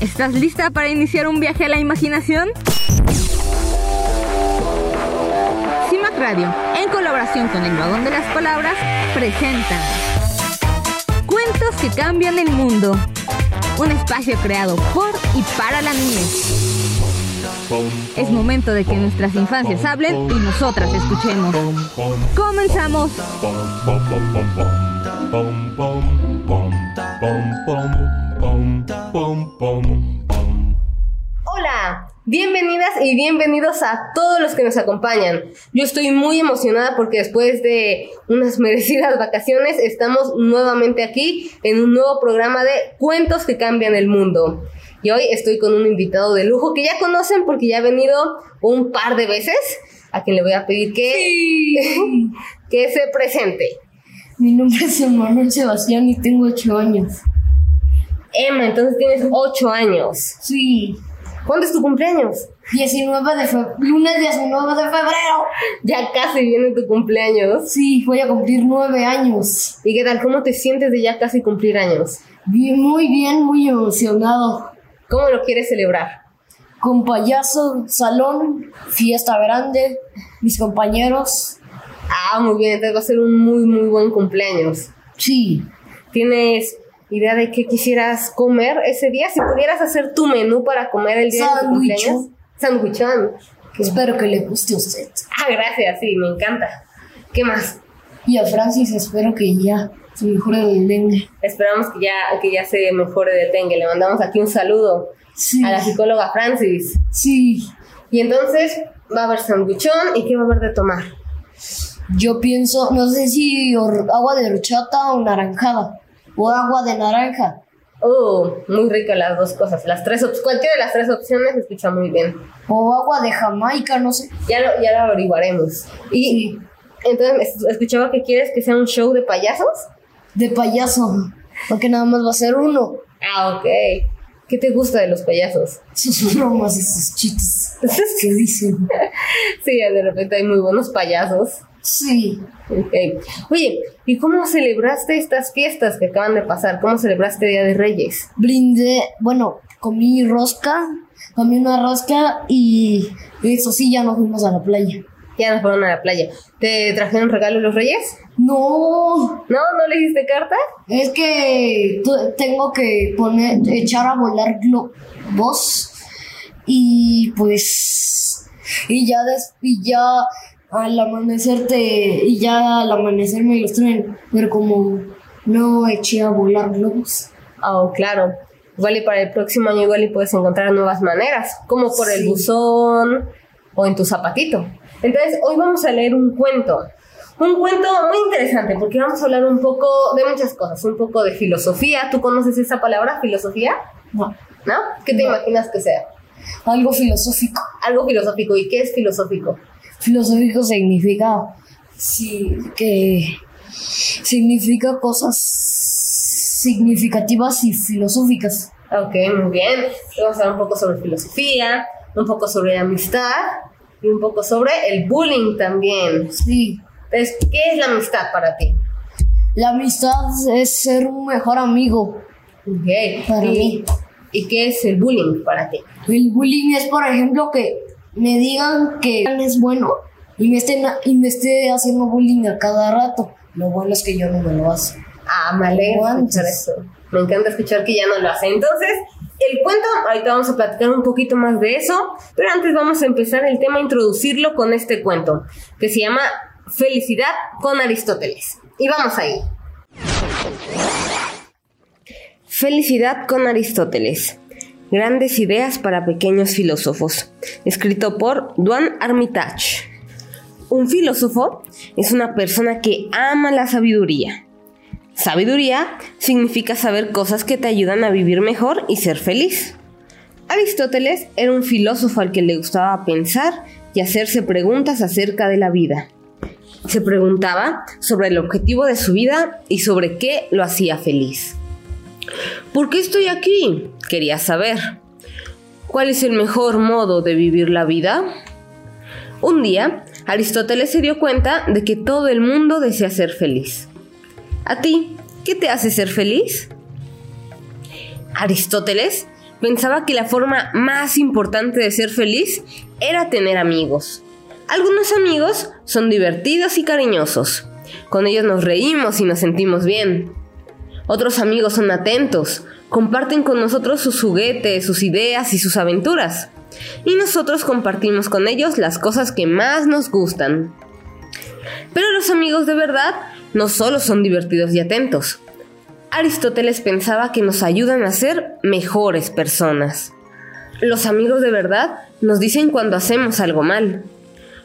¿Estás lista para iniciar un viaje a la imaginación? CIMAC Radio, en colaboración con el Vagón de las Palabras, presenta Cuentos que cambian el mundo. Un espacio creado por y para la niñez. Es momento de que nuestras infancias hablen y nosotras escuchemos. Comenzamos. Hola, bienvenidas y bienvenidos a todos los que nos acompañan. Yo estoy muy emocionada porque después de unas merecidas vacaciones estamos nuevamente aquí en un nuevo programa de Cuentos que cambian el mundo. Y hoy estoy con un invitado de lujo que ya conocen porque ya ha venido un par de veces, a quien le voy a pedir que, que se presente. Mi nombre es Emanuel Sebastián y tengo 8 años. Emma, entonces tienes 8 años. Sí. ¿Cuándo es tu cumpleaños? 19 de febrero. Lunes 19 de febrero. Ya casi viene tu cumpleaños. Sí, voy a cumplir 9 años. ¿Y qué tal? ¿Cómo te sientes de ya casi cumplir años? Bien, muy bien, muy emocionado. ¿Cómo lo quieres celebrar? Con payaso, salón, fiesta grande, mis compañeros. Ah, muy bien, entonces va a ser un muy, muy buen cumpleaños. Sí. ¿Tienes idea de qué quisieras comer ese día? Si pudieras hacer tu menú para comer el día de tu cumpleaños. Sándwichón. Espero que le guste a usted. Ah, gracias, sí, me encanta. ¿Qué más? Y a Francis espero que ya se mejore del dengue. Esperamos que ya, que ya se mejore del dengue. Le mandamos aquí un saludo Sí. a la psicóloga Francis. Sí. Y entonces va a haber sándwichón y qué va a haber de tomar. Yo pienso, no sé si agua de horchata o naranjada. O agua de naranja. Oh, muy rico las dos cosas. Las tres cualquiera de las tres opciones se escucha muy bien. O agua de Jamaica, no sé. Ya lo, ya lo averiguaremos. Y Sí. entonces es- escuchaba que quieres que sea un show de payasos. De payaso. Porque nada más va a ser uno. Ah, ok. ¿Qué te gusta de los payasos? Sus bromas y sus chistes. ¿Qué dicen? Sí, de repente hay muy buenos payasos. Sí. Ok. Oye, ¿y cómo celebraste estas fiestas que acaban de pasar? ¿Cómo celebraste Día de Reyes? Brindé, bueno, comí rosca, comí una rosca y eso sí, ya nos fuimos a la playa. Ya nos fueron a la playa. ¿Te trajeron regalo los Reyes? No, ¿No? ¿No le hiciste carta? es que tengo que poner, echar a volar globos y pues, y ya, des- y ya al amanecer te, y ya al amanecer me los traen, pero como no eché a volar globos. Oh, claro. Igual y para el próximo año igual y puedes encontrar nuevas maneras, como por el buzón o en tu zapatito. Entonces, hoy vamos a leer un cuento. Un cuento muy interesante porque vamos a hablar un poco de muchas cosas, un poco de filosofía. ¿Tú conoces esa palabra, filosofía? No, ¿No? ¿Qué te No. imaginas que sea? algo filosófico. Algo filosófico. ¿Y qué es filosófico? Filosófico significa sí, que significa cosas significativas y filosóficas. Ok, muy bien. Vamos a hablar un poco sobre filosofía, un poco sobre amistad y un poco sobre el bullying también. Sí. Entonces, ¿qué es la amistad para ti? La amistad es ser un mejor amigo. Ok. Para ¿Y, mí. ¿Y qué es el bullying para ti? El bullying es, por ejemplo, que me digan que es bueno y me, estén, y me esté haciendo bullying a cada rato. Lo bueno es que yo no me lo hago. Ah, me alegra escuchar eso. Me encanta escuchar que ya no lo hace. Entonces, el cuento, ahorita vamos a platicar un poquito más de eso, pero antes vamos a empezar el tema, introducirlo con este cuento, que se llama Felicidad con Aristóteles. Y vamos ahí. Felicidad con Aristóteles. Grandes ideas para pequeños filósofos. Escrito por Duan Armitage. Un filósofo es una persona que ama la sabiduría. Sabiduría significa saber cosas que te ayudan a vivir mejor y ser feliz. Aristóteles era un filósofo al que le gustaba pensar y hacerse preguntas acerca de la vida. Se preguntaba sobre el objetivo de su vida y sobre qué lo hacía feliz. ¿Por qué estoy aquí? Quería saber. ¿Cuál es el mejor modo de vivir la vida? Un día, Aristóteles se dio cuenta de que todo el mundo desea ser feliz. ¿A ti qué te hace ser feliz? Aristóteles pensaba que la forma más importante de ser feliz era tener amigos. Algunos amigos son divertidos y cariñosos. Con ellos nos reímos y nos sentimos bien. Otros amigos son atentos, comparten con nosotros sus juguetes, sus ideas y sus aventuras. Y nosotros compartimos con ellos las cosas que más nos gustan. Pero los amigos de verdad no solo son divertidos y atentos. Aristóteles pensaba que nos ayudan a ser mejores personas. Los amigos de verdad nos dicen cuando hacemos algo mal.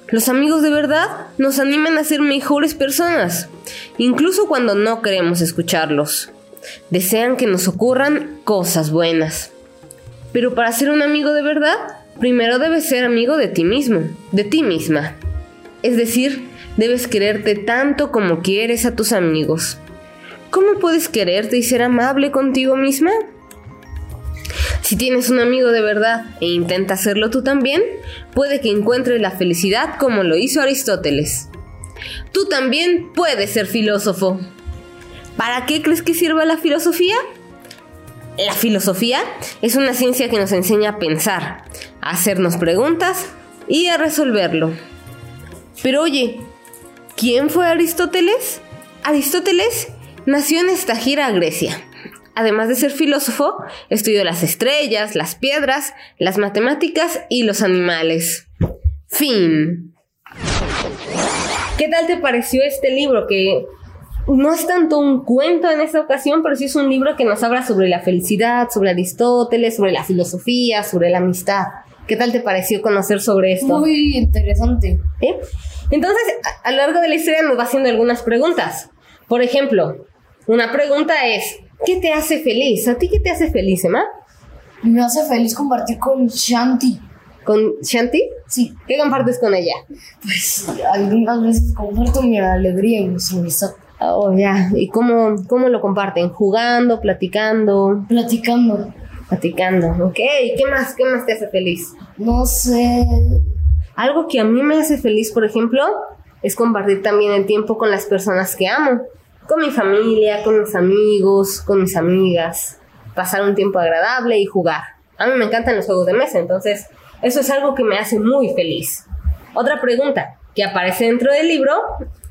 Los amigos de verdad nos animan a ser mejores personas, incluso cuando no queremos escucharlos. Desean que nos ocurran cosas buenas. Pero para ser un amigo de verdad, primero debes ser amigo de ti mismo, de ti misma. Es decir, debes quererte tanto como quieres a tus amigos. ¿Cómo puedes quererte y ser amable contigo misma? Si tienes un amigo de verdad e intenta hacerlo tú también, puede que encuentres la felicidad como lo hizo Aristóteles. Tú también puedes ser filósofo. ¿Para qué crees que sirva la filosofía? La filosofía es una ciencia que nos enseña a pensar, a hacernos preguntas y a resolverlo. Pero oye, ¿quién fue Aristóteles? Aristóteles nació en Estagira, Grecia. Además de ser filósofo, estudió las estrellas, las piedras, las matemáticas y los animales. Fin. ¿Qué tal te pareció este libro que no es tanto un cuento en esta ocasión, pero sí es un libro que nos habla sobre la felicidad, sobre Aristóteles, sobre la filosofía, sobre la amistad. ¿Qué tal te pareció conocer sobre esto? Muy interesante. ¿Eh? Entonces, a, a lo largo de la historia nos va haciendo algunas preguntas. Por ejemplo, una pregunta es, ¿qué te hace feliz? ¿A ti qué te hace feliz, Emma? Me hace feliz compartir con Shanti. ¿Con Shanti? Sí, ¿Qué compartes con ella? pues algunas veces comparto mi alegría y mi amistad. Oh, ya. ¿Y cómo, cómo lo comparten? ¿Jugando, platicando? Platicando. Platicando, ok. ¿Y qué más, qué más te hace feliz? No sé. Algo que a mí me hace feliz, por ejemplo, es compartir también el tiempo con las personas que amo. Con mi familia, con mis amigos, con mis amigas. Pasar un tiempo agradable y jugar. A mí me encantan los juegos de mesa, entonces eso es algo que me hace muy feliz. Otra pregunta que aparece dentro del libro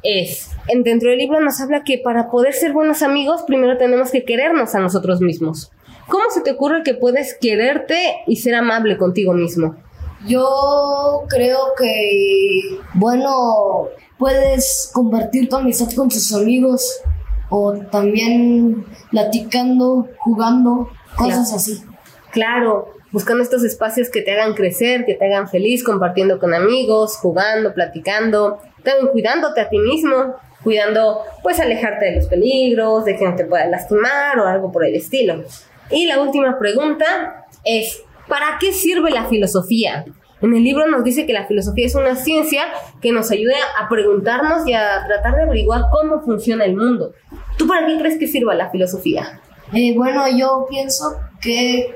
es, en- dentro del libro nos habla que para poder ser buenos amigos, primero tenemos que querernos a nosotros mismos. ¿Cómo se te ocurre que puedes quererte y ser amable contigo mismo? Yo creo que, bueno, puedes compartir tu amistad con tus amigos o también platicando, jugando, cosas así. Claro, buscando estos espacios que te hagan crecer, que te hagan feliz, compartiendo con amigos, jugando, platicando, también cuidándote a ti mismo, cuidando, pues alejarte de los peligros, de que no te pueda lastimar o algo por el estilo. Y la última pregunta es, ¿para qué sirve la filosofía? En el libro nos dice que la filosofía es una ciencia que nos ayuda a preguntarnos y a tratar de averiguar cómo funciona el mundo. ¿Tú para qué crees que sirva la filosofía? Eh, bueno, yo pienso que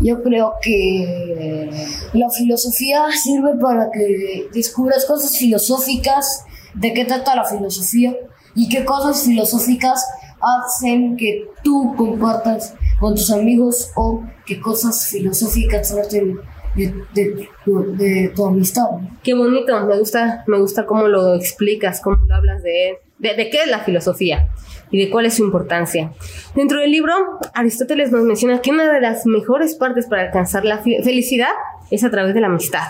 yo creo que la filosofía sirve para que descubras cosas filosóficas, de qué trata la filosofía y qué cosas filosóficas hacen que tú compartas con tus amigos o qué cosas filosóficas traten de, de de tu amistad. Qué bonito, me gusta, me gusta cómo lo explicas, cómo lo hablas de, de, de qué es la filosofía y de cuál es su importancia. Dentro del libro, Aristóteles nos menciona que una de las mejores partes para alcanzar la felicidad es a través de la amistad.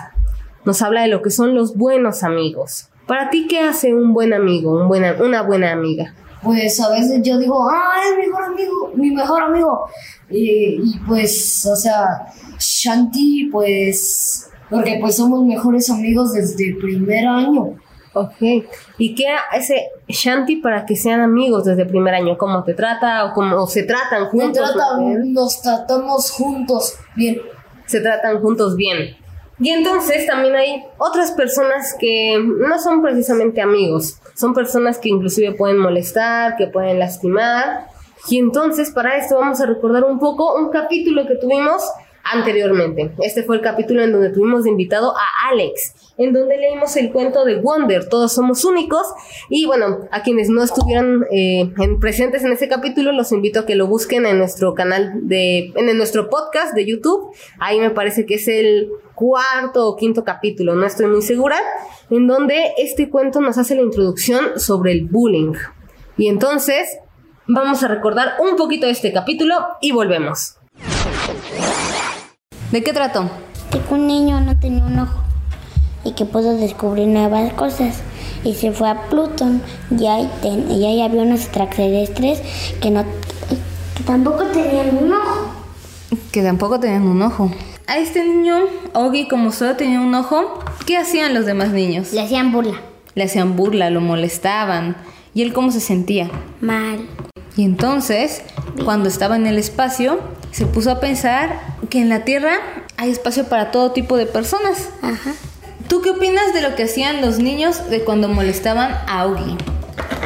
Nos habla de lo que son los buenos amigos. Para ti, ¿qué hace un buen amigo, un buena, una buena amiga? pues a veces yo digo, ah, es mi mejor amigo, mi mejor amigo. Y, y, pues, o sea, Shanti, pues, porque pues somos mejores amigos desde el primer año. Ok. ¿Y qué hace Shanti para que sean amigos desde el primer año? ¿Cómo te trata o cómo se tratan juntos? tratan- nos tratamos juntos bien. se tratan juntos bien. Y entonces también hay otras personas que no son precisamente amigos, son personas que inclusive pueden molestar, que pueden lastimar. Y entonces para esto vamos a recordar un poco un capítulo que tuvimos anteriormente. Este fue el capítulo en donde tuvimos de invitado a Alex, en donde leímos el cuento de Wonder, Todos somos únicos. Y bueno, a quienes no estuvieron eh, presentes en ese capítulo, los invito a que lo busquen en nuestro canal de, en nuestro podcast de YouTube. Ahí me parece que es el cuarto o quinto capítulo, no estoy muy segura, en donde este cuento nos hace la introducción sobre el bullying. Y entonces vamos a recordar un poquito este capítulo y volvemos. ¿De qué trató? De que un niño no tenía un ojo y que pudo descubrir nuevas cosas. Y se fue a Plutón y ahí, y ahí había unos extraterrestres que, no, que tampoco tenían un ojo. Que tampoco tenían un ojo. A este niño, Ogi, como solo tenía un ojo, ¿qué hacían los demás niños? Le hacían burla. Le hacían burla, lo molestaban. ¿Y él cómo se sentía? Mal. Y entonces, cuando estaba en el espacio, se puso a pensar que en la Tierra hay espacio para todo tipo de personas. Ajá. ¿Tú qué opinas de lo que hacían los niños de cuando molestaban a Augie?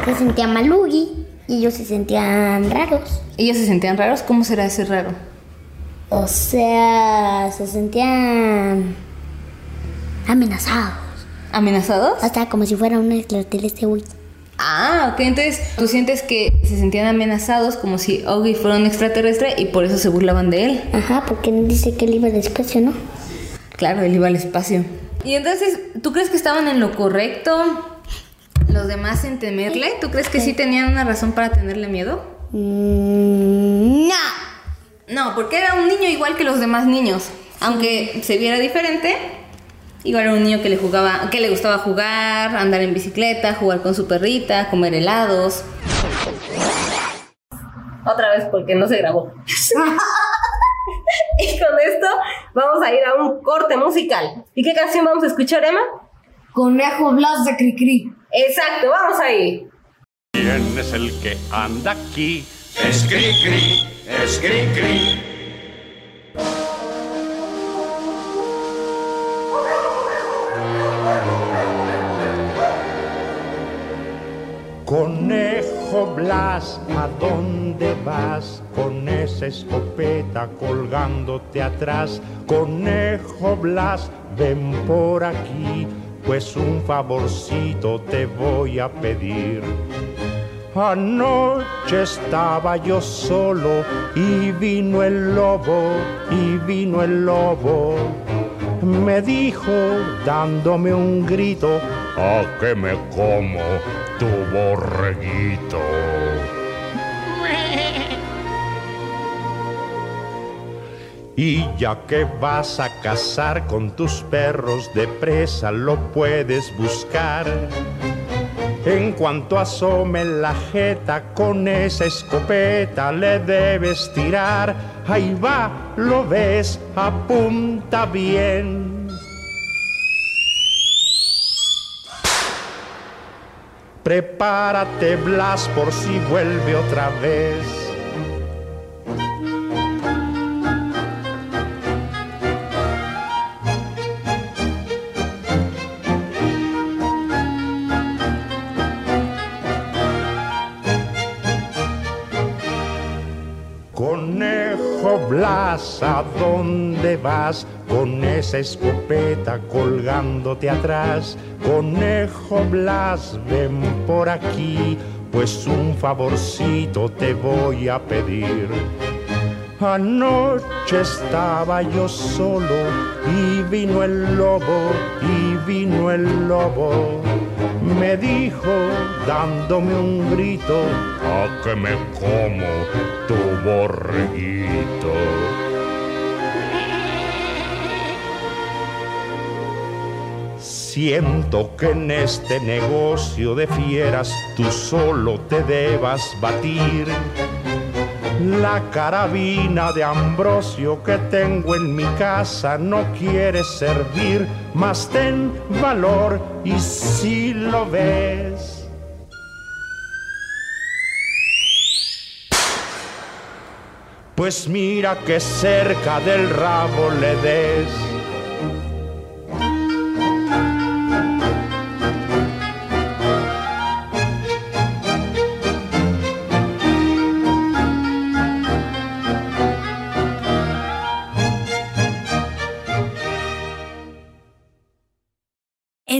Se sentía malugi y ellos se sentían raros. ¿Ellos se sentían raros? ¿Cómo será ese raro? O sea, se sentían amenazados. ¿Amenazados? Hasta como si fuera un extraterrestre. Ah, ok, entonces tú sientes que se sentían amenazados como si Augie fuera un extraterrestre y por eso se burlaban de él. Ajá, porque dice que él iba al espacio, ¿no? Claro, él iba al espacio. Y entonces, ¿tú crees que estaban en lo correcto los demás en temerle? ¿Tú crees que sí tenían una razón para tenerle miedo? Mm, no. No, porque era un niño igual que los demás niños. Aunque se viera diferente, igual era un niño que le jugaba, que le gustaba jugar, andar en bicicleta, jugar con su perrita, comer helados. Otra vez porque no se grabó. y con esto vamos a ir a un corte musical. ¿Y qué canción vamos a escuchar, Emma? Conejo Blas de Cricri. Exacto, vamos ahí. ¿Quién es el que anda aquí? Es Cricri, es Cricri. Conejo Blas, ¿a dónde vas? Con esa escopeta colgándote atrás. Conejo Blas, ven por aquí, pues un favorcito te voy a pedir. Anoche estaba yo solo y vino el lobo, y vino el lobo. Me dijo dándome un grito, a que me como tu borreguito. Y ya que vas a cazar con tus perros de presa, lo puedes buscar. En cuanto asome la jeta con esa escopeta le debes tirar. Ahí va, lo ves, apunta bien. Prepárate, Blas, por si vuelve otra vez. Conejo Blas, ¿a dónde vas? Con esa escopeta colgándote atrás. Conejo Blas, ven por aquí, pues un favorcito te voy a pedir. Anoche estaba yo solo y vino el lobo, y vino el lobo. Me dijo, dándome un grito, a que me como tu borreguito. Siento que en este negocio de fieras tú solo te debas batir. La carabina de Ambrosio que tengo en mi casa no quiere servir, mas ten valor y si lo ves. Pues mira que cerca del rabo le des.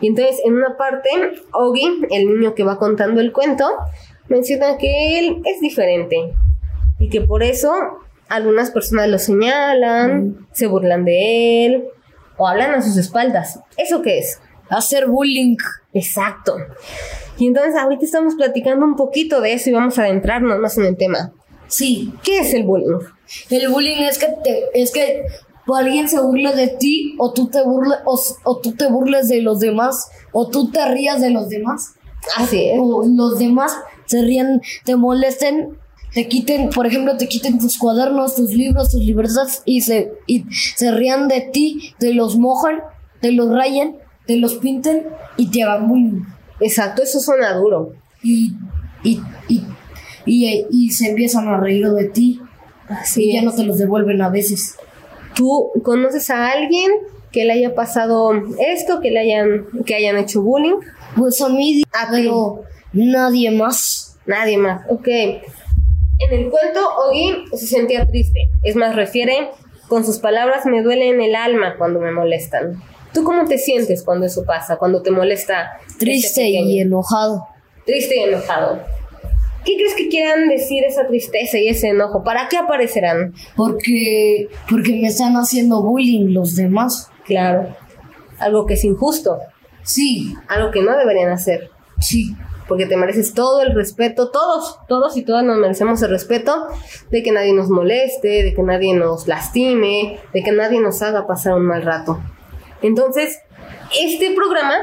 Y entonces en una parte, Ogi, el niño que va contando el cuento, menciona que él es diferente y que por eso algunas personas lo señalan, se burlan de él o hablan a sus espaldas. ¿Eso qué es? Hacer bullying. Exacto. Y entonces ahorita estamos platicando un poquito de eso y vamos a adentrarnos más en el tema. Sí. ¿Qué es el bullying? El bullying es que te, es que alguien se burle de ti o tú te burles o, o, tú te burles de los demás o tú te rías de los demás. Así es. O los demás se rían, te molesten, te quiten, por ejemplo, te quiten tus cuadernos, tus libros, tus libertades y se, y se rían de ti, te los mojan, te los rayen, te los pinten y te hagan bullying. Exacto, eso suena duro. Y, y, y, y, y se empiezan a reír de ti. Así y ya es. no te los devuelven a veces. ¿Tú conoces a alguien que le haya pasado esto, que le hayan, que hayan hecho bullying? Pues a mí, pero nadie más. Nadie más. Ok. En el cuento, Ogi se sentía triste. Es más, refiere con sus palabras, me duele en el alma cuando me molestan. ¿Tú cómo te sientes cuando eso pasa, cuando te molesta? Triste y enojado. Triste y enojado. ¿Qué crees que quieran decir esa tristeza y ese enojo? ¿Para qué aparecerán? Porque, porque me están haciendo bullying los demás. Claro. Algo que es injusto. Sí, Algo que no deberían hacer. sí. porque te mereces todo el respeto, todos, todos y todas nos merecemos el respeto de que nadie nos moleste, de que nadie nos lastime, de que nadie nos haga pasar un mal rato. Entonces, este programa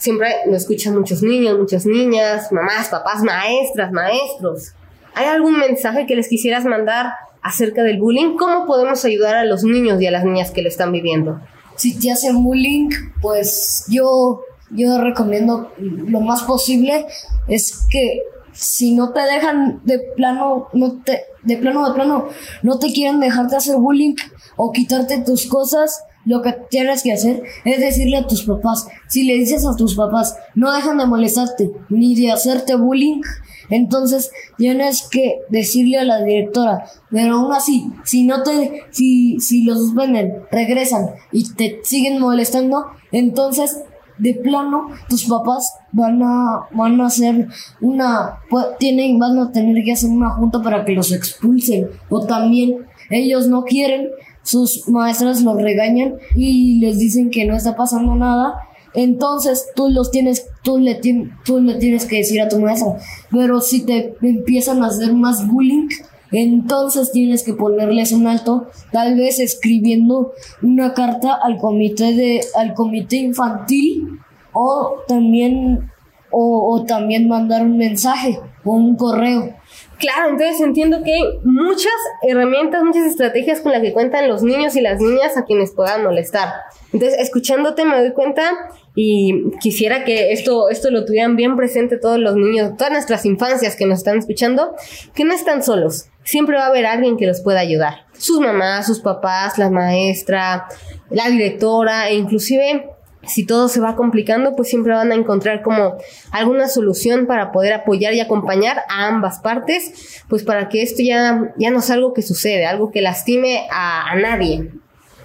siempre lo escuchan muchos niños, muchas niñas, mamás, papás, maestras, maestros. ¿Hay algún mensaje que les quisieras mandar acerca del bullying? ¿Cómo podemos ayudar a los niños y a las niñas que lo están viviendo? Si te hacen bullying, pues yo, yo recomiendo lo más posible es que si no te dejan de plano, no te, de plano, de plano, no te quieren dejarte hacer bullying o quitarte tus cosas, lo que tienes que hacer es decirle a tus papás. Si le dices a tus papás, no dejan de molestarte ni de hacerte bullying, entonces tienes que decirle a la directora. Pero aún así, si no te, si, si los suspenden, regresan y te siguen molestando, entonces de plano tus papás van a van a hacer una pu- tienen van a tener que hacer una junta para que los expulsen o también ellos no quieren sus maestras los regañan y les dicen que no está pasando nada entonces tú los tienes tú le, tú le tienes que decir a tu maestra pero si te empiezan a hacer más bullying entonces tienes que ponerles un alto, tal vez escribiendo una carta al comité de, al comité infantil, o también, o también mandar un mensaje o un correo. Claro, entonces entiendo que hay muchas herramientas, muchas estrategias con las que cuentan los niños y las niñas a quienes puedan molestar. Entonces, escuchándote me doy cuenta y quisiera que esto, esto lo tuvieran bien presente todos los niños, todas nuestras infancias que nos están escuchando, que no están solos. Siempre va a haber alguien que los pueda ayudar. Sus mamás, sus papás, la maestra, la directora e inclusive si todo se va complicando, pues siempre van a encontrar como alguna solución para poder apoyar y acompañar a ambas partes, pues para que esto ya, ya no sea algo que sucede, algo que lastime a, a nadie.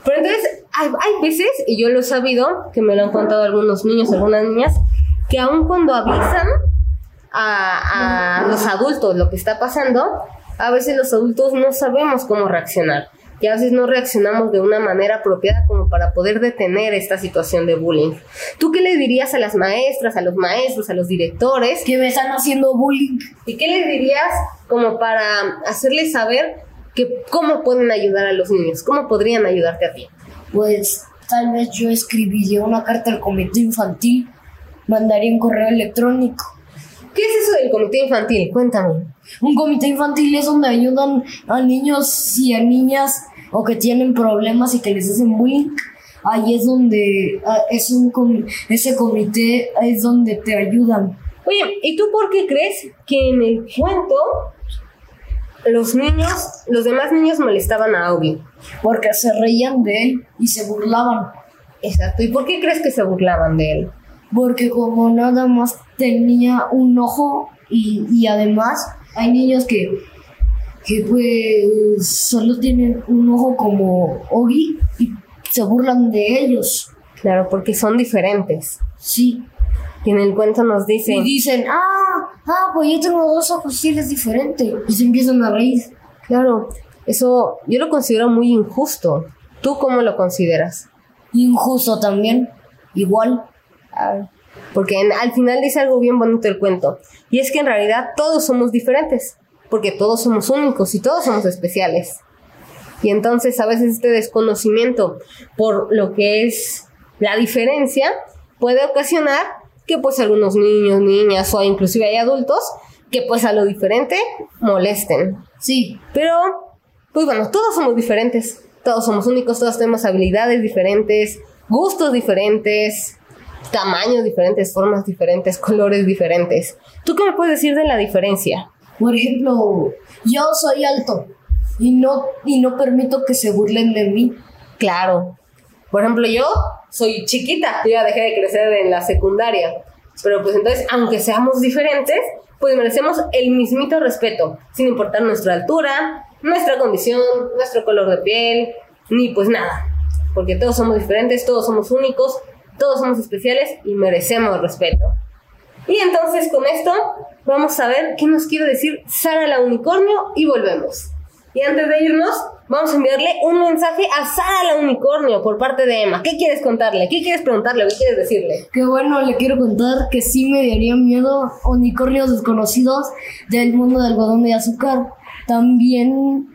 Pero entonces hay, hay veces, y yo lo he sabido, que me lo han contado algunos niños, algunas niñas, que aun cuando avisan a, a los adultos lo que está pasando, a veces los adultos no sabemos cómo reaccionar. Y a veces no reaccionamos de una manera apropiada como para poder detener esta situación de bullying. ¿Tú qué le dirías a las maestras, a los maestros, a los directores? Que me están haciendo bullying. ¿Y qué les dirías como para hacerles saber que cómo pueden ayudar a los niños? ¿Cómo podrían ayudarte a ti? Pues tal vez yo escribiría una carta al comité infantil, mandaría un correo electrónico. ¿Qué es eso del comité infantil? Cuéntame. Un comité infantil es donde ayudan a niños y a niñas o que tienen problemas y que les hacen bullying. Ahí es donde ah, es un com- ese comité es donde te ayudan. Oye, ¿y tú por qué crees que en el cuento los niños, los demás niños molestaban a Augie. Porque se reían de él y se burlaban. Exacto. ¿Y por qué crees que se burlaban de él? Porque como nada más tenía un ojo y, y además hay niños que, que pues solo tienen un ojo como Ogi y se burlan de ellos. Claro, porque son diferentes. Sí. Y en el cuento nos dice... Y dicen, ah, ah, pues yo tengo dos ojos y él es diferente. Y se empiezan a reír. Claro, eso yo lo considero muy injusto. ¿Tú cómo lo consideras? Injusto también. Igual. Ah, porque en- al final dice algo bien bonito el cuento. Y es que en realidad todos somos diferentes. Porque todos somos únicos y todos somos especiales. Y entonces a veces este desconocimiento por lo que es la diferencia puede ocasionar que pues algunos niños, niñas o inclusive hay adultos que pues a lo diferente molesten. Sí. Pero, pues bueno, todos somos diferentes, todos somos únicos, todos tenemos habilidades diferentes, gustos diferentes, tamaños diferentes, formas diferentes, colores diferentes. ¿Tú qué me puedes decir de la diferencia? Por ejemplo, yo soy alto y no, y no permito que se burlen de mí. Claro. Por ejemplo, yo soy chiquita, yo ya dejé de crecer en la secundaria. Pero pues entonces, aunque seamos diferentes, pues merecemos el mismito respeto, sin importar nuestra altura, nuestra condición, nuestro color de piel, ni pues nada. Porque todos somos diferentes, todos somos únicos, todos somos especiales y merecemos respeto. Y entonces con esto vamos a ver qué nos quiere decir Sara la unicornio y volvemos. Y antes de irnos, vamos a enviarle un mensaje a Sara la unicornio por parte de Emma. ¿Qué quieres contarle? ¿Qué quieres preguntarle? ¿Qué quieres decirle? Que bueno, le quiero contar que sí me daría miedo unicornios desconocidos del mundo del algodón de azúcar. También,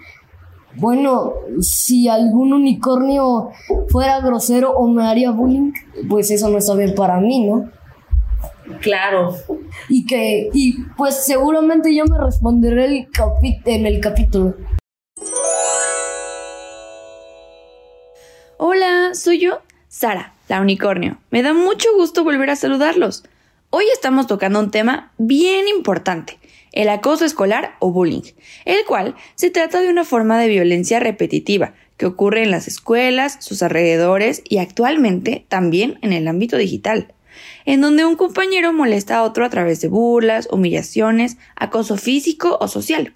bueno, si algún unicornio fuera grosero o me haría bullying, pues eso no está bien para mí, ¿no? Claro. Y que, y pues seguramente yo me responderé el en el capítulo. Hola, soy yo, Sara, la unicornio. Me da mucho gusto volver a saludarlos. Hoy estamos tocando un tema bien importante, el acoso escolar o bullying, el cual se trata de una forma de violencia repetitiva que ocurre en las escuelas, sus alrededores y actualmente también en el ámbito digital, en donde un compañero molesta a otro a través de burlas, humillaciones, acoso físico o social.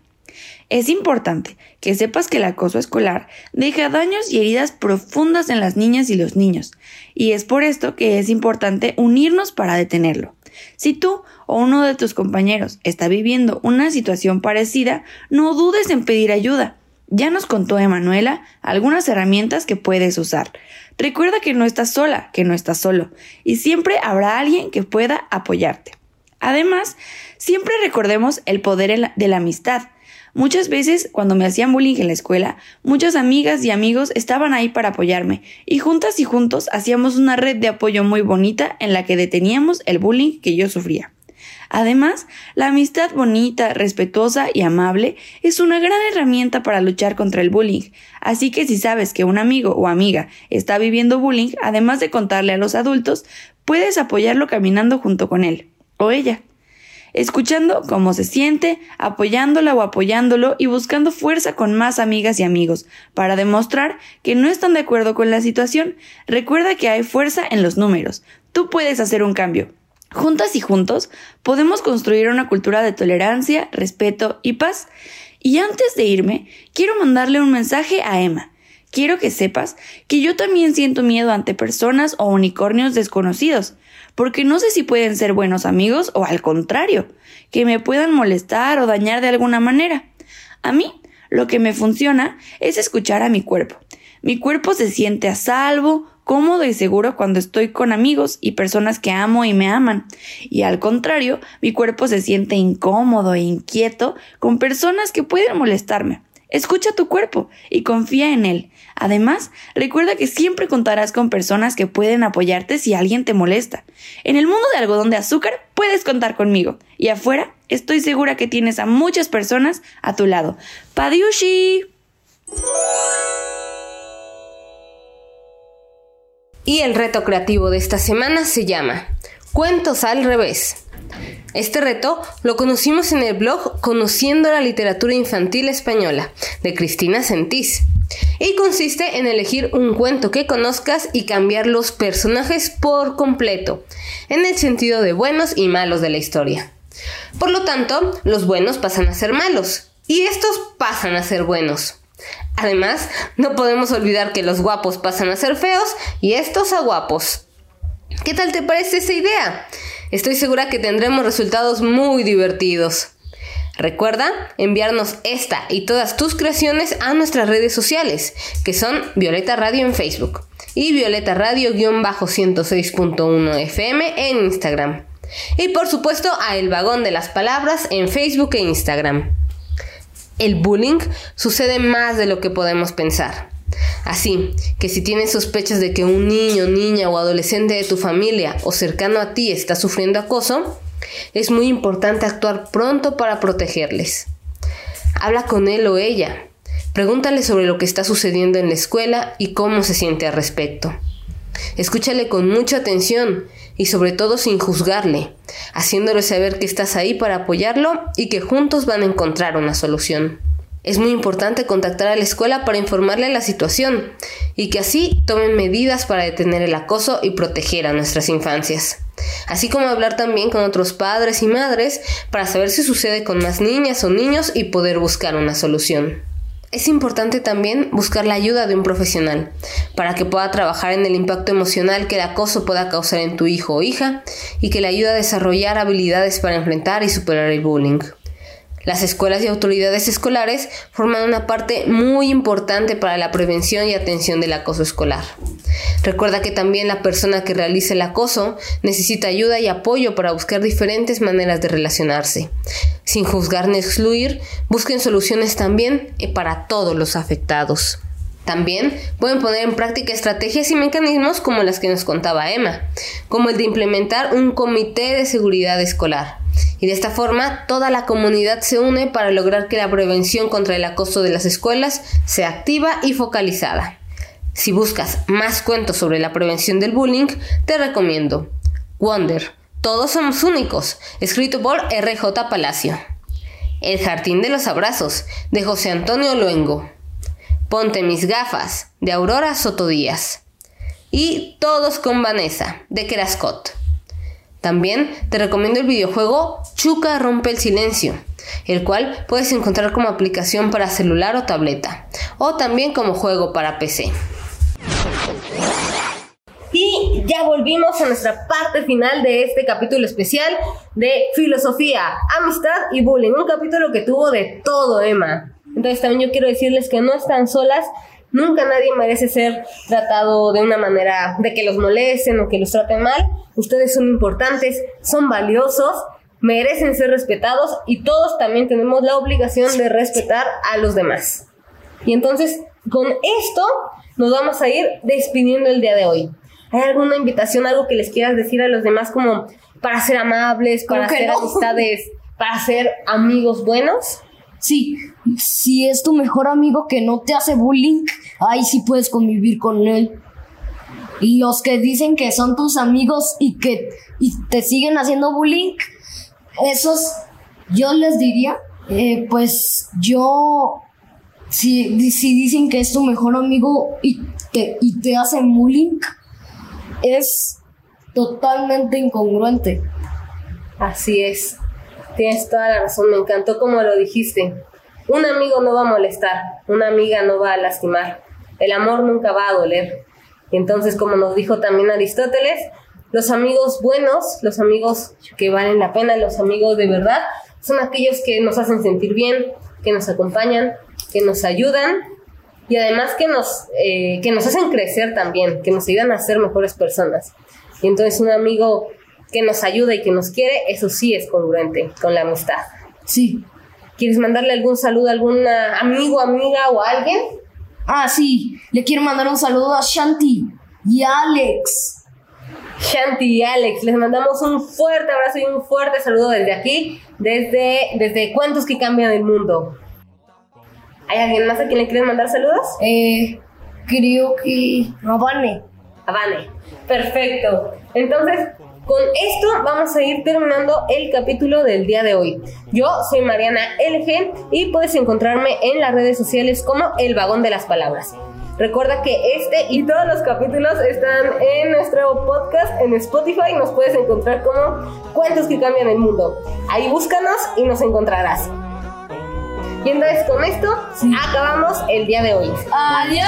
Es importante que sepas que el acoso escolar deja daños y heridas profundas en las niñas y los niños, y es por esto que es importante unirnos para detenerlo. Si tú o uno de tus compañeros está viviendo una situación parecida, no dudes en pedir ayuda. Ya nos contó Emanuela algunas herramientas que puedes usar. Recuerda que no estás sola, que no estás solo, y siempre habrá alguien que pueda apoyarte. Además, siempre recordemos el poder de la amistad. Muchas veces, cuando me hacían bullying en la escuela, muchas amigas y amigos estaban ahí para apoyarme, y juntas y juntos hacíamos una red de apoyo muy bonita en la que deteníamos el bullying que yo sufría. Además, la amistad bonita, respetuosa y amable es una gran herramienta para luchar contra el bullying. Así que si sabes que un amigo o amiga está viviendo bullying, además de contarle a los adultos, puedes apoyarlo caminando junto con él o ella escuchando cómo se siente, apoyándola o apoyándolo y buscando fuerza con más amigas y amigos, para demostrar que no están de acuerdo con la situación. Recuerda que hay fuerza en los números. Tú puedes hacer un cambio. Juntas y juntos podemos construir una cultura de tolerancia, respeto y paz. Y antes de irme, quiero mandarle un mensaje a Emma. Quiero que sepas que yo también siento miedo ante personas o unicornios desconocidos, porque no sé si pueden ser buenos amigos o al contrario, que me puedan molestar o dañar de alguna manera. A mí, lo que me funciona es escuchar a mi cuerpo. Mi cuerpo se siente a salvo, cómodo y seguro cuando estoy con amigos y personas que amo y me aman. Y al contrario, mi cuerpo se siente incómodo e inquieto con personas que pueden molestarme. Escucha tu cuerpo y confía en él. Además, recuerda que siempre contarás con personas que pueden apoyarte si alguien te molesta. En el mundo de algodón de azúcar puedes contar conmigo. Y afuera, estoy segura que tienes a muchas personas a tu lado. ¡Padiushi! Y el reto creativo de esta semana se llama Cuentos al revés. Este reto lo conocimos en el blog Conociendo la literatura infantil española de Cristina Sentís y consiste en elegir un cuento que conozcas y cambiar los personajes por completo, en el sentido de buenos y malos de la historia. Por lo tanto, los buenos pasan a ser malos y estos pasan a ser buenos. Además, no podemos olvidar que los guapos pasan a ser feos y estos a guapos. ¿Qué tal te parece esa idea? Estoy segura que tendremos resultados muy divertidos. Recuerda enviarnos esta y todas tus creaciones a nuestras redes sociales, que son Violeta Radio en Facebook y Violeta Radio-106.1 FM en Instagram. Y por supuesto a El Vagón de las Palabras en Facebook e Instagram. El bullying sucede más de lo que podemos pensar. Así que si tienes sospechas de que un niño, niña o adolescente de tu familia o cercano a ti está sufriendo acoso, es muy importante actuar pronto para protegerles. Habla con él o ella. Pregúntale sobre lo que está sucediendo en la escuela y cómo se siente al respecto. Escúchale con mucha atención y sobre todo sin juzgarle, haciéndole saber que estás ahí para apoyarlo y que juntos van a encontrar una solución. Es muy importante contactar a la escuela para informarle la situación y que así tomen medidas para detener el acoso y proteger a nuestras infancias. Así como hablar también con otros padres y madres para saber si sucede con más niñas o niños y poder buscar una solución. Es importante también buscar la ayuda de un profesional para que pueda trabajar en el impacto emocional que el acoso pueda causar en tu hijo o hija y que le ayude a desarrollar habilidades para enfrentar y superar el bullying. Las escuelas y autoridades escolares forman una parte muy importante para la prevención y atención del acoso escolar. Recuerda que también la persona que realiza el acoso necesita ayuda y apoyo para buscar diferentes maneras de relacionarse. Sin juzgar ni excluir, busquen soluciones también para todos los afectados. También pueden poner en práctica estrategias y mecanismos como las que nos contaba Emma, como el de implementar un comité de seguridad escolar y de esta forma toda la comunidad se une para lograr que la prevención contra el acoso de las escuelas sea activa y focalizada. Si buscas más cuentos sobre la prevención del bullying, te recomiendo Wonder, Todos somos únicos, escrito por RJ Palacio. El Jardín de los Abrazos, de José Antonio Luengo. Ponte mis gafas, de Aurora Soto Díaz. Y Todos con Vanessa, de Kerascott. También te recomiendo el videojuego Chuca rompe el silencio, el cual puedes encontrar como aplicación para celular o tableta, o también como juego para PC. Y ya volvimos a nuestra parte final de este capítulo especial de filosofía, amistad y bullying. Un capítulo que tuvo de todo, Emma. Entonces también yo quiero decirles que no están solas Nunca nadie merece ser tratado de una manera de que los molesten o que los traten mal. Ustedes son importantes, son valiosos, merecen ser respetados y todos también tenemos la obligación de respetar a los demás. Y entonces, con esto nos vamos a ir despidiendo el día de hoy. ¿Hay alguna invitación, algo que les quieras decir a los demás como para ser amables, para ser amistades, para ser amigos buenos? Sí, si es tu mejor amigo que no te hace bullying, ahí sí puedes convivir con él. Y los que dicen que son tus amigos y que te siguen haciendo bullying, esos yo les diría, eh, pues yo, si, si dicen que es tu mejor amigo y te, y te hacen bullying, es totalmente incongruente. Así es. Tienes toda la razón, me encantó como lo dijiste. Un amigo no va a molestar, una amiga no va a lastimar, el amor nunca va a doler. Y entonces, como nos dijo también Aristóteles, los amigos buenos, los amigos que valen la pena, los amigos de verdad, son aquellos que nos hacen sentir bien, que nos acompañan, que nos ayudan y además que nos, eh, que nos hacen crecer también, que nos ayudan a ser mejores personas. Y entonces un amigo que nos ayuda y que nos quiere, eso sí es congruente con la amistad. Sí. ¿Quieres mandarle algún saludo a algún amigo, amiga o a alguien? Ah, sí. Le quiero mandar un saludo a Shanti y a Alex. Shanti y Alex, les mandamos un fuerte abrazo y un fuerte saludo desde aquí, desde, desde Cuentos que Cambian el Mundo. ¿Hay alguien más a quien le quieren mandar saludos? Eh, creo que a Vane. A Vane. Perfecto. Entonces, Con esto vamos a ir terminando el capítulo del día de hoy. Yo soy Mariana LG y puedes encontrarme en las redes sociales como El Vagón de las Palabras. Recuerda que este y todos los capítulos están en nuestro podcast en Spotify. Nos puedes encontrar como Cuentos que cambian el mundo. Ahí búscanos y nos encontrarás. Y entonces con esto acabamos el día de hoy. ¡Adiós!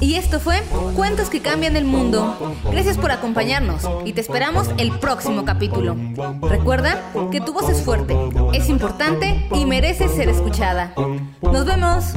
Y esto fue Cuentos que cambian el mundo. Gracias por acompañarnos y te esperamos el próximo capítulo. Recuerda que tu voz es fuerte, es importante y merece ser escuchada. Nos vemos.